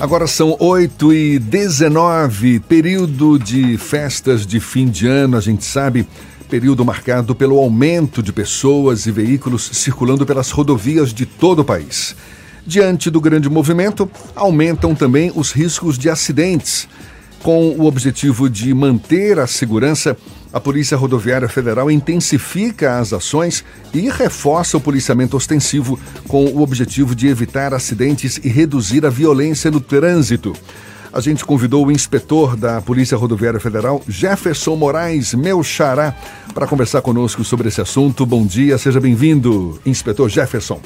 Agora são 8 e 19, período de festas de fim de ano, a gente sabe, período marcado pelo aumento de pessoas e veículos circulando pelas rodovias de todo o país. Diante do grande movimento, aumentam também os riscos de acidentes. Com o objetivo de manter a segurança, a Polícia Rodoviária Federal intensifica as ações e reforça o policiamento ostensivo com o objetivo de evitar acidentes e reduzir a violência no trânsito. A gente convidou o inspetor da Polícia Rodoviária Federal, Jefferson Moraes, meu xará, para conversar conosco sobre esse assunto. Bom dia, seja bem-vindo, inspetor Jefferson.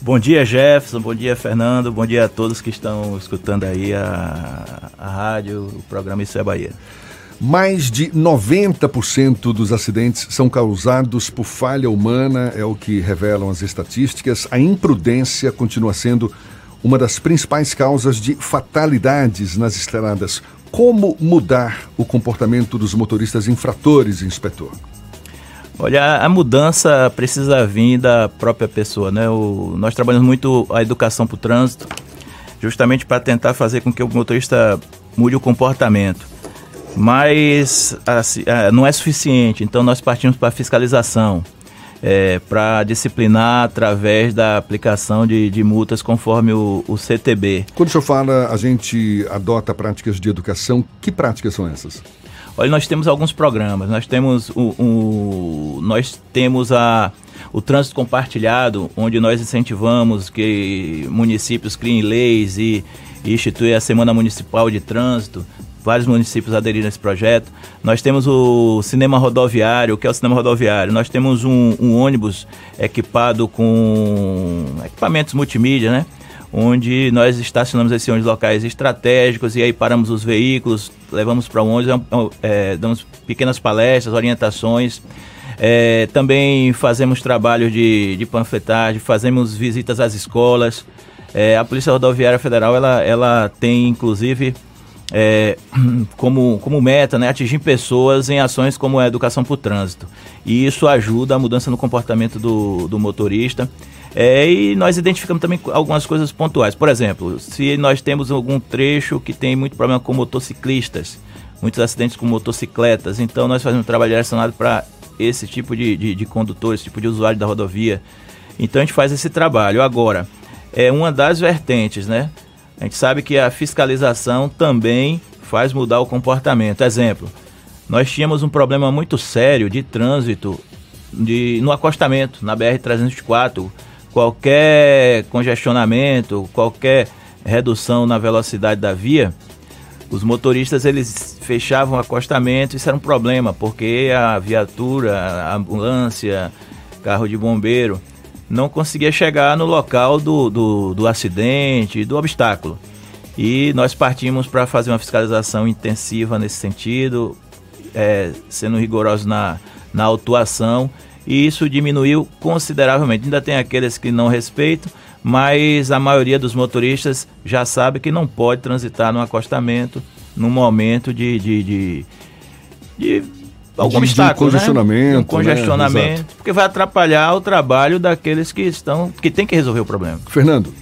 Bom dia, Jefferson. Bom dia, Fernando. Bom dia a todos que estão escutando aí a, a rádio, o programa Isso é Bahia. Mais de 90% dos acidentes são causados por falha humana, é o que revelam as estatísticas. A imprudência continua sendo uma das principais causas de fatalidades nas estradas. Como mudar o comportamento dos motoristas infratores, inspetor? Olha, a mudança precisa vir da própria pessoa, né? O, nós trabalhamos muito a educação para o trânsito, justamente para tentar fazer com que o motorista mude o comportamento mas assim, é, não é suficiente. Então nós partimos para fiscalização, é, para disciplinar através da aplicação de, de multas conforme o, o, CTB. Quando o senhor fala a gente adota práticas de educação, que práticas são essas? Olha, nós temos alguns programas. Nós temos o, o nós temos a o trânsito compartilhado, onde nós incentivamos que municípios criem leis e, e instituem a Semana Municipal de Trânsito vários municípios aderiram a esse projeto. Nós temos o cinema rodoviário, o que é o cinema rodoviário? Nós temos um, um ônibus equipado com equipamentos multimídia, né? Onde nós estacionamos esse ônibus em locais estratégicos e aí paramos os veículos, levamos para o ônibus, é, damos pequenas palestras, orientações. É, também fazemos trabalho de, de panfletagem, fazemos visitas às escolas. É, a Polícia Rodoviária Federal ela, ela tem inclusive é, como, como meta né, atingir pessoas em ações como a educação para o trânsito. E isso ajuda a mudança no comportamento do, do motorista. É, e nós identificamos também algumas coisas pontuais. Por exemplo, se nós temos algum trecho que tem muito problema com motociclistas, muitos acidentes com motocicletas, então nós fazemos um trabalho direcionado para esse tipo de, de, de condutor, esse tipo de usuário da rodovia. Então a gente faz esse trabalho. Agora, é uma das vertentes, né? A gente sabe que a fiscalização também faz mudar o comportamento. Exemplo, nós tínhamos um problema muito sério de trânsito de, no acostamento, na BR-324. Qualquer congestionamento, qualquer redução na velocidade da via, os motoristas eles fechavam o acostamento, isso era um problema, porque a viatura, a ambulância, carro de bombeiro, não conseguia chegar no local do, do, do acidente, do obstáculo. E nós partimos para fazer uma fiscalização intensiva nesse sentido, é, sendo rigorosos na, na autuação, e isso diminuiu consideravelmente. Ainda tem aqueles que não respeitam, mas a maioria dos motoristas já sabe que não pode transitar no acostamento num momento de, de, de, de algum de, obstáculo, de congestionamento, né? Um congestionamento, né? porque vai atrapalhar o trabalho daqueles que estão que tem que resolver o problema. Fernando,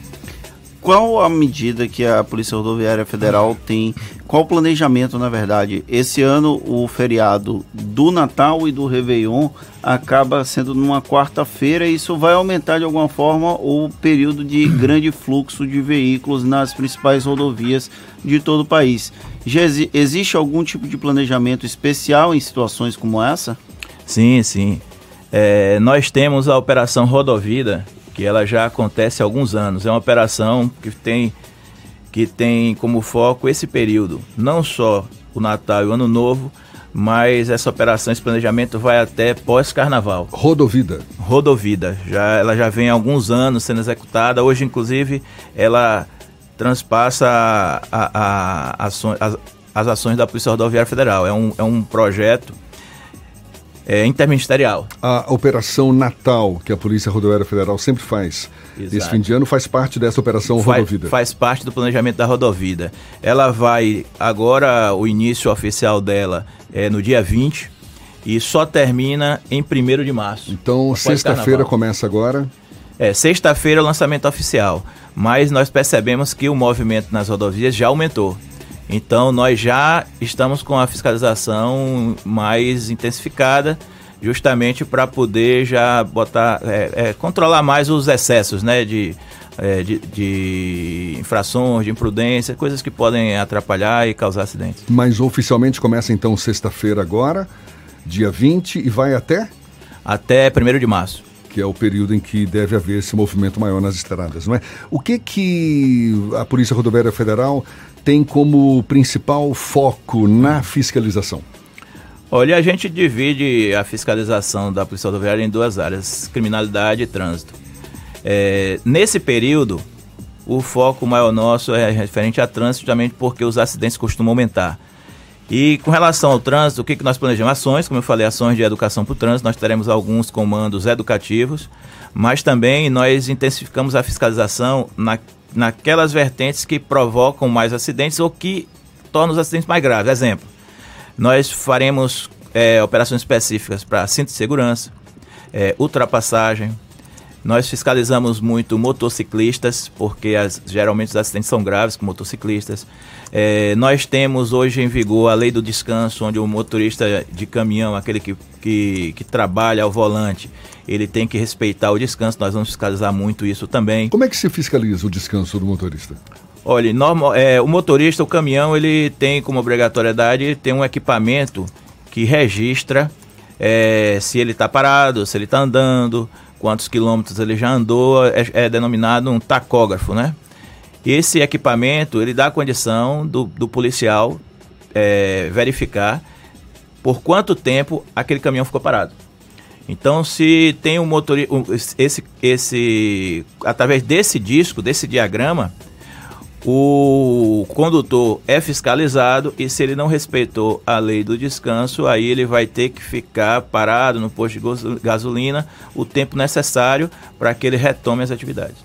qual a medida que a Polícia Rodoviária Federal tem? Qual o planejamento, na verdade? Esse ano o feriado do Natal e do Réveillon acaba sendo numa quarta-feira e isso vai aumentar de alguma forma o período de grande fluxo de veículos nas principais rodovias de todo o país. Já existe algum tipo de planejamento especial em situações como essa? Sim, sim. É, nós temos a Operação Rodovida, que ela já acontece há alguns anos. É uma operação que tem, que tem como foco esse período, não só o Natal e o Ano Novo, mas essa operação, esse planejamento vai até pós-carnaval. Rodovida. Rodovida. Já, ela já vem há alguns anos sendo executada. Hoje, inclusive, ela transpassa a, a, a, as, as ações da Polícia Rodoviária Federal. É um, é um projeto é, interministerial. A Operação Natal, que a Polícia Rodoviária Federal sempre faz Exato. esse fim de ano, faz parte dessa Operação faz, Rodovida? Faz parte do planejamento da Rodovida. Ela vai, agora o início oficial dela é no dia 20 e só termina em 1 de março. Então, sexta-feira começa agora? É, sexta-feira é o lançamento oficial. mas nós percebemos que o movimento nas rodovias já aumentou. Então nós já estamos com a fiscalização mais intensificada, justamente para poder já botar, é, é, controlar mais os excessos, né, de, é, de, de, infrações, de imprudência, coisas que podem atrapalhar e causar acidentes. Mas oficialmente começa então sexta-feira agora, dia 20, e vai até? Até 1 de março que é o período em que deve haver esse movimento maior nas estradas, não é? O que que a Polícia Rodoviária Federal tem como principal foco na fiscalização? Olha, a gente divide a fiscalização da Polícia Rodoviária em duas áreas: criminalidade e trânsito. É, nesse período, o foco maior nosso é referente a trânsito, justamente porque os acidentes costumam aumentar. E com relação ao trânsito, o que, que nós planejamos? Ações, como eu falei, ações de educação para o trânsito, nós teremos alguns comandos educativos, mas também nós intensificamos a fiscalização na, naquelas vertentes que provocam mais acidentes ou que tornam os acidentes mais graves. Exemplo, nós faremos é, operações específicas para cinto de segurança, é, ultrapassagem, nós fiscalizamos muito motociclistas, porque as, geralmente os acidentes são graves com motociclistas. É, nós temos hoje em vigor a lei do descanso, onde o motorista de caminhão, aquele que, que, que trabalha ao volante, ele tem que respeitar o descanso. Nós vamos fiscalizar muito isso também. Como é que se fiscaliza o descanso do motorista? Olha, normal, é, o motorista, o caminhão, ele tem como obrigatoriedade ter um equipamento que registra é, se ele está parado, se ele está andando, quantos quilômetros ele já andou, é, é denominado um tacógrafo, né? Esse equipamento, ele dá a condição do, do policial é, verificar por quanto tempo aquele caminhão ficou parado. Então, se tem um motorista, esse, esse, através desse disco, desse diagrama, o condutor é fiscalizado e se ele não respeitou a lei do descanso, aí ele vai ter que ficar parado no posto de gasolina o tempo necessário para que ele retome as atividades.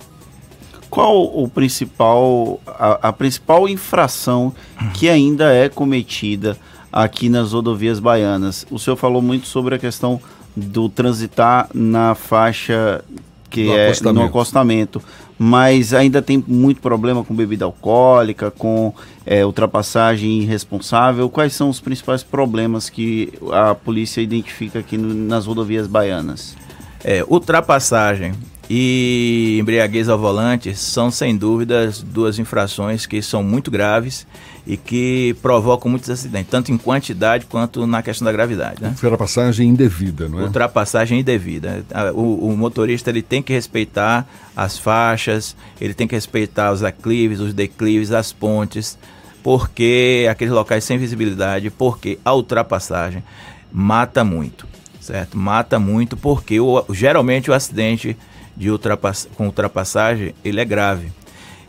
Qual o principal a, a principal infração que ainda é cometida aqui nas rodovias baianas? O senhor falou muito sobre a questão do transitar na faixa que no é acostamento. no acostamento mas ainda tem muito problema com bebida alcoólica, com é, ultrapassagem irresponsável. Quais são os principais problemas que a polícia identifica aqui no, nas rodovias baianas? É, ultrapassagem e embriaguez ao volante são, sem dúvidas, duas infrações que são muito graves e que provocam muitos acidentes, tanto em quantidade quanto na questão da gravidade. Né? Ultrapassagem indevida, não é? Ultrapassagem indevida. O, o, motorista ele tem que respeitar as faixas, ele tem que respeitar os aclives, os declives, as pontes, porque aqueles locais sem visibilidade, porque a ultrapassagem mata muito, certo? Mata muito porque o, geralmente o acidente de ultrapass com ultrapassagem ele é grave.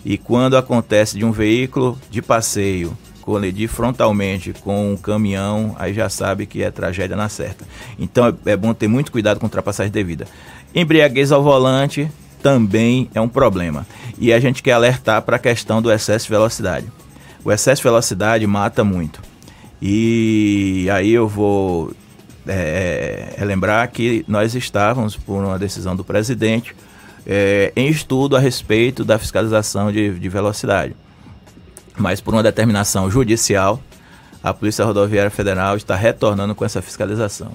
E quando acontece de um veículo de passeio colidir frontalmente com um caminhão, aí já sabe que é tragédia na certa. Então é, é bom ter muito cuidado com ultrapassagem devida. Embriaguez ao volante também é um problema. E a gente quer alertar para a questão do excesso de velocidade. O excesso de velocidade mata muito. E aí eu vou é, é, lembrar que nós estávamos, por uma decisão do presidente, é, em estudo a respeito da fiscalização de, de velocidade. Mas por uma determinação judicial, a Polícia Rodoviária Federal está retornando com essa fiscalização.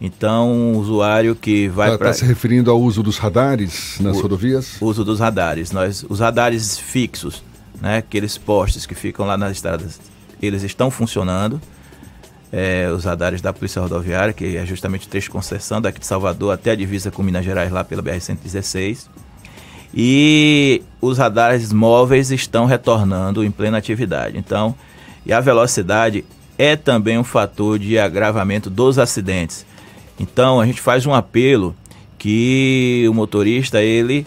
Então, o usuário que vai tá, para. Está se referindo ao uso dos radares nas o, rodovias? Uso dos radares. Nós, os radares fixos, né, aqueles postes que ficam lá nas estradas, eles estão funcionando é, os radares da Polícia Rodoviária, que é justamente o trecho concessão daqui de Salvador até a divisa com Minas Gerais, lá pela BR-116. E os radares móveis estão retornando em plena atividade. Então, e a velocidade é também um fator de agravamento dos acidentes. Então, a gente faz um apelo que o motorista ele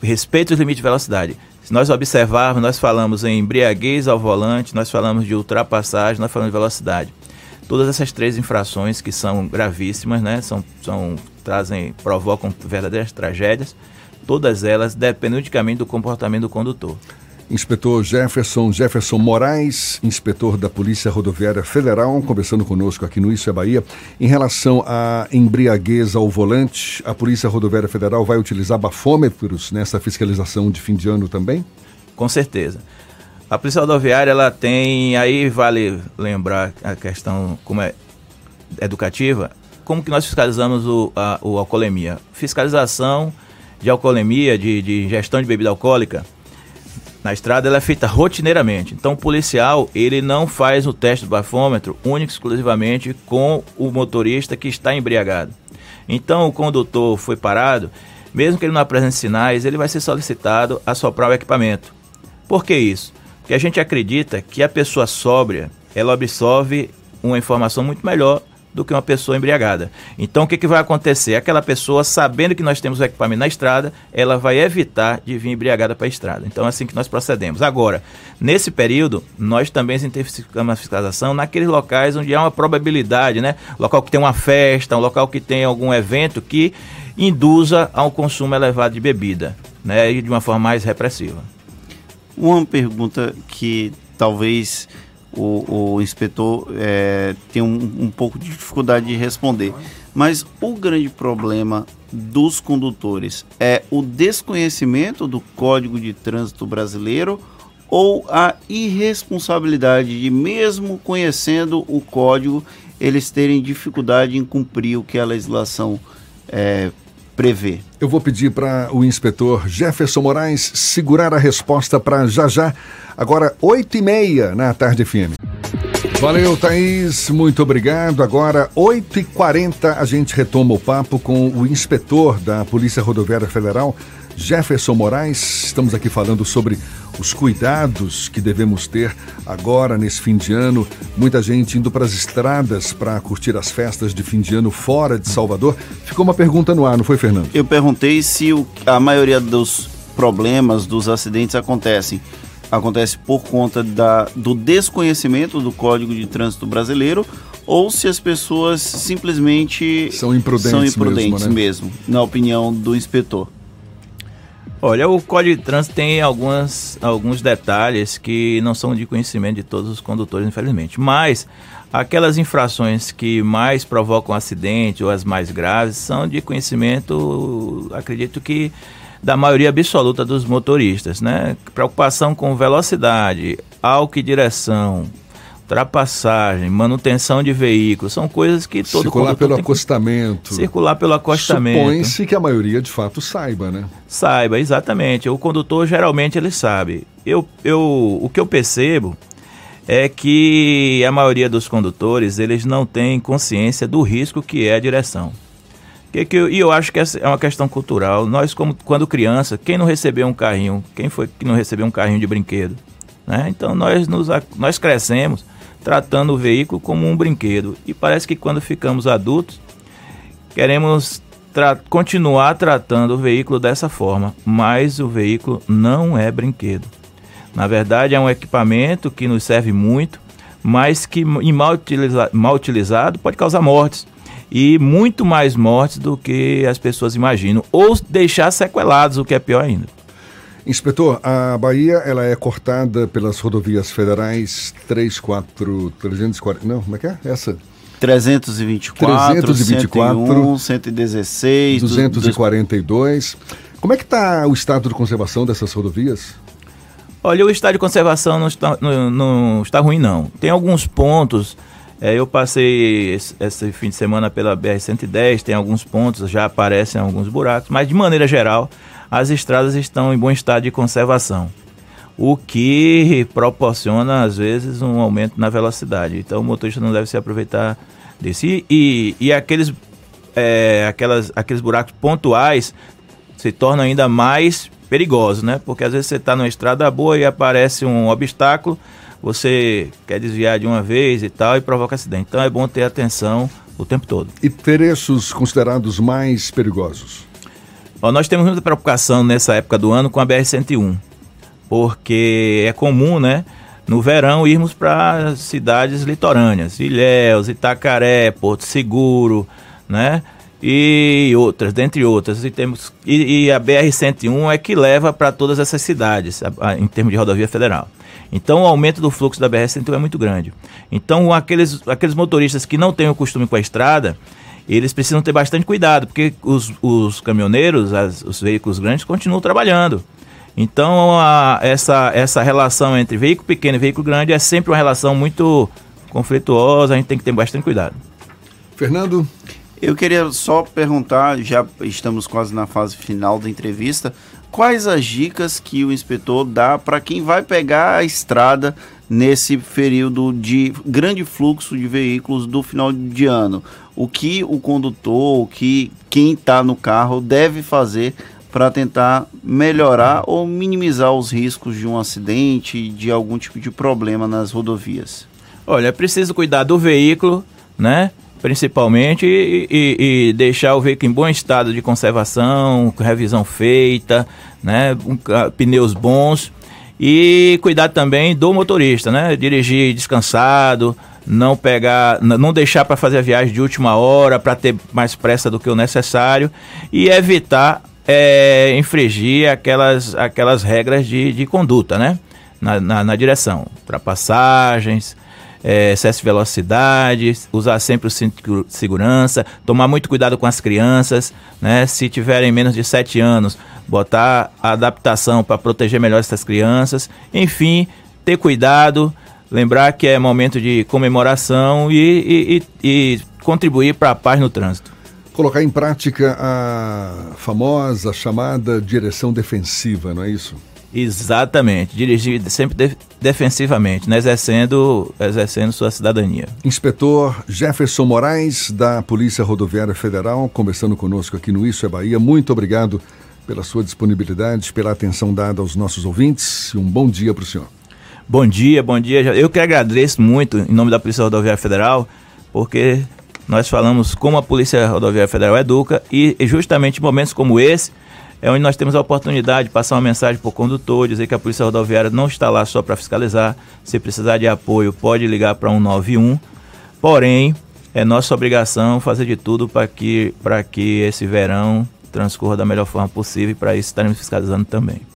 respeite os limites de velocidade. Se nós observarmos, nós falamos em embriaguez ao volante, nós falamos de ultrapassagem, nós falamos de velocidade. Todas essas três infrações que são gravíssimas, né, são, são trazem, provocam verdadeiras tragédias. Todas elas dependem unicamente do comportamento do condutor. Inspetor Jefferson, Jefferson Moraes, inspetor da Polícia Rodoviária Federal, conversando conosco aqui no Isso é Bahia. Em relação à embriaguez ao volante, a Polícia Rodoviária Federal vai utilizar bafômetros nessa fiscalização de fim de ano também? Com certeza. A Polícia Rodoviária, ela tem, aí vale lembrar a questão como é educativa, como que nós fiscalizamos o, a, o alcoolemia? Fiscalização de alcoolemia, de, de gestão de bebida alcoólica, na estrada ela é feita rotineiramente. Então o policial, ele não faz o teste do bafômetro único exclusivamente com o motorista que está embriagado. Então o condutor foi parado, mesmo que ele não apresente sinais, ele vai ser solicitado a soprar o equipamento. Por que isso? Porque a gente acredita que a pessoa sóbria, ela absorve uma informação muito melhor do que uma pessoa embriagada. Então o que, que vai acontecer? Aquela pessoa, sabendo que nós temos o equipamento na estrada, ela vai evitar de vir embriagada para a estrada. Então é assim que nós procedemos. Agora, nesse período, nós também intensificamos a fiscalização naqueles locais onde há uma probabilidade, né? Local que tem uma festa, um local que tem algum evento que induza ao consumo elevado de bebida, né? E de uma forma mais repressiva. Uma pergunta que talvez o, o inspetor é, tem um, um pouco de dificuldade de responder. Mas o grande problema dos condutores é o desconhecimento do Código de Trânsito Brasileiro ou a irresponsabilidade de, mesmo conhecendo o código, eles terem dificuldade em cumprir o que a legislação é, prevê? Eu vou pedir para o inspetor Jefferson Moraes segurar a resposta para já já, agora 8 e meia na tarde FM. Valeu, Thaís, muito obrigado. Agora, 8h40, a gente retoma o papo com o inspetor da Polícia Rodoviária Federal, Jefferson Moraes. Estamos aqui falando sobre os cuidados que devemos ter agora nesse fim de ano. Muita gente indo para as estradas para curtir as festas de fim de ano fora de Salvador. Ficou uma pergunta no ar, não foi, Fernando? Eu perguntei se o, a maioria dos problemas, dos acidentes acontecem acontece por conta da, do desconhecimento do Código de Trânsito Brasileiro ou se as pessoas simplesmente são imprudentes, são imprudentes mesmo, né? mesmo, na opinião do inspetor. Olha, o Código de Trânsito tem algumas, alguns detalhes que não são de conhecimento de todos os condutores, infelizmente. Mas aquelas infrações que mais provocam acidente ou as mais graves são de conhecimento, acredito que da maioria absoluta dos motoristas, né? Preocupação com velocidade, álcool e direção, ultrapassagem, manutenção de veículos, são coisas que todo Circular pelo acostamento. Circular pelo acostamento. Supõe-se que a maioria de fato saiba, né? Saiba, exatamente. O condutor geralmente ele sabe. Eu, eu, o que eu percebo é que a maioria dos condutores eles não têm consciência do risco que é a direção. Que, que eu, e eu acho que essa é uma questão cultural. Nós, como quando criança, quem não recebeu um carrinho? Quem foi que não recebeu um carrinho de brinquedo? Né? Então nós, nos, nós crescemos tratando o veículo como um brinquedo. E parece que quando ficamos adultos, queremos tra continuar tratando o veículo dessa forma, mas o veículo não é brinquedo. Na verdade, é um equipamento que nos serve muito, mas que mal, utiliza mal utilizado pode causar mortes. E muito mais mortes do que as pessoas imaginam. Ou deixar sequelados, o que é pior ainda. Inspetor, a Bahia ela é cortada pelas rodovias federais 34, 340, não, como é que é? Essa? 324, 324 101, 116, 242. Como é que está o estado de conservação dessas rodovias? Olha, o estado de conservação não está, não, não está ruim, não. Tem alguns pontos. É, eu passei esse, esse, fim de semana pela BR-110, tem alguns pontos, já aparecem alguns buracos, mas de maneira geral, as estradas estão em bom estado de conservação, o que proporciona, às vezes, um aumento na velocidade. Então, o motorista não deve se aproveitar disso. E, e, e aqueles, é, aquelas, aqueles buracos pontuais se tornam ainda mais perigosos, né? Porque às vezes você está numa estrada boa e aparece um obstáculo, você quer desviar de uma vez e tal e provoca acidente. Então é bom ter atenção o tempo todo. E trechos considerados mais perigosos? Ó, nós temos muita preocupação nessa época do ano com a BR-101, porque é comum, né, no verão irmos para cidades litorâneas, Ilhéus, Itacaré, Porto Seguro, né, e outras, dentre outras. E, temos, e, e a BR-101 é que leva para todas essas cidades, a, a, em termos de rodovia federal. Então o aumento do fluxo da BR-101 é muito grande. Então aqueles, aqueles motoristas que não têm o costume com a estrada, eles precisam ter bastante cuidado, porque os, os caminhoneiros, as, os veículos grandes, continuam trabalhando. Então a, essa, essa relação entre veículo pequeno e veículo grande é sempre uma relação muito conflituosa, a gente tem que ter bastante cuidado. Fernando? Eu queria só perguntar, já estamos quase na fase final da entrevista, quais as dicas que o inspetor dá para quem vai pegar a estrada nesse período de grande fluxo de veículos do final de ano? O que o condutor, o que quem está no carro deve fazer para tentar melhorar ou minimizar os riscos de um acidente, de algum tipo de problema nas rodovias? Olha, é preciso cuidar do veículo, né? Principalmente e, e, e deixar o veículo em bom estado de conservação, revisão feita, né? Um, pneus bons e cuidar também do motorista, né? Dirigir descansado, não pegar, não deixar para fazer a viagem de última hora para ter mais pressa do que o necessário e evitar é, infringir aquelas, aquelas regras de, de conduta, né? Na, na, na direção, ultrapassagens, é, excesso de velocidade, usar sempre o cinto de segurança, tomar muito cuidado com as crianças, né? Se tiverem menos de 7 anos, botar a adaptação para proteger melhor essas crianças, enfim, ter cuidado, lembrar que é momento de comemoração e, e, e, e contribuir para a paz no trânsito colocar em prática a famosa chamada direção defensiva, não é isso? Exatamente, dirigir sempre de defensivamente, né? exercendo, exercendo sua cidadania. Inspetor Jefferson Moraes, da Polícia Rodoviária Federal, conversando conosco aqui no Isso é Bahia. Muito obrigado pela sua disponibilidade, pela atenção dada aos nossos ouvintes e um bom dia para o senhor. Bom dia, bom dia. Eu que agradeço muito em nome da Polícia Rodoviária Federal, porque nós falamos como a Polícia Rodoviária Federal educa e justamente momentos como esse é onde nós temos a oportunidade de passar uma mensagem para o condutor, dizer que a Polícia Rodoviária não está lá só para fiscalizar, se precisar de apoio pode ligar para 191, porém é nossa obrigação fazer de tudo para que, que esse verão transcorra da melhor forma possível e para isso estaremos fiscalizando também.